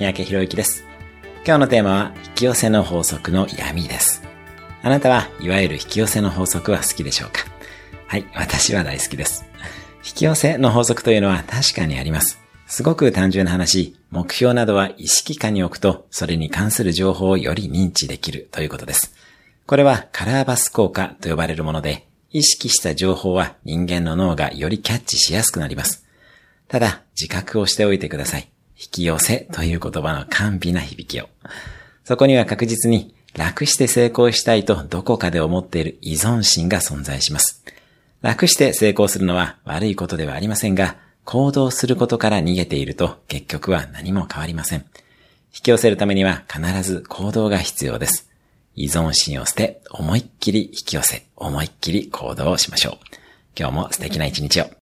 三宅博之です。今日のテーマは、引き寄せの法則の闇です。あなたはいわゆる引き寄せの法則は好きでしょうか？はい、私は大好きです。引き寄せの法則というのは確かにあります。すごく単純な話、目標などは意識下に置くと、それに関する情報をより認知できるということです。これはカラーバス効果と呼ばれるもので、意識した情報は人間の脳がよりキャッチしやすくなります。ただ、自覚をしておいてください。引き寄せという言葉の甘美な響きを。そこには確実に楽して成功したいとどこかで思っている依存心が存在します。楽して成功するのは悪いことではありませんが、行動することから逃げていると結局は何も変わりません。引き寄せるためには必ず行動が必要です。依存心を捨て、思いっきり引き寄せ、思いっきり行動をしましょう。今日も素敵な一日を。